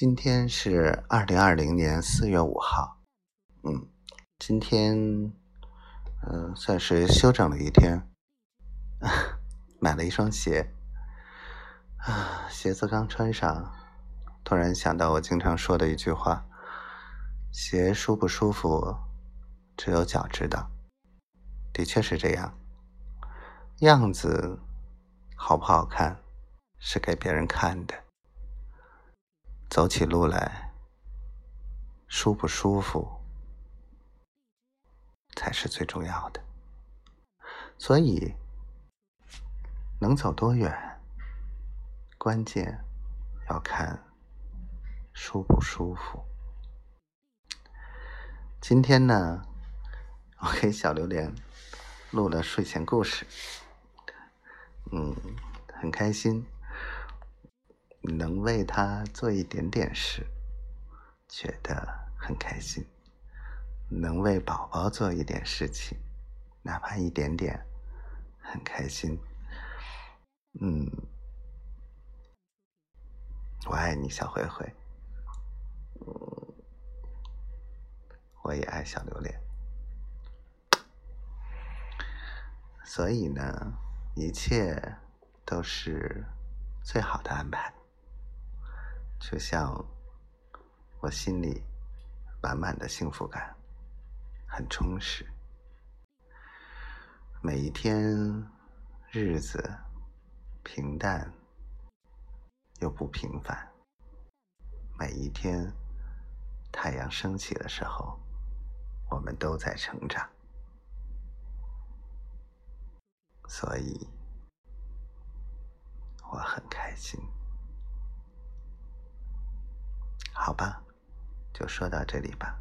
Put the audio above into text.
今天是二零二零年四月五号，嗯，今天嗯算是休整了一天，买了一双鞋，啊，鞋子刚穿上，突然想到我经常说的一句话：鞋舒不舒服，只有脚知道。的确是这样，样子好不好看，是给别人看的。走起路来舒不舒服才是最重要的，所以能走多远，关键要看舒不舒服。今天呢，我给小榴莲录了睡前故事，嗯，很开心。能为他做一点点事，觉得很开心；能为宝宝做一点事情，哪怕一点点，很开心。嗯，我爱你，小灰灰。嗯，我也爱小榴莲。所以呢，一切都是最好的安排。就像我心里满满的幸福感，很充实。每一天日子平淡又不平凡，每一天太阳升起的时候，我们都在成长，所以我很开心。好吧，就说到这里吧。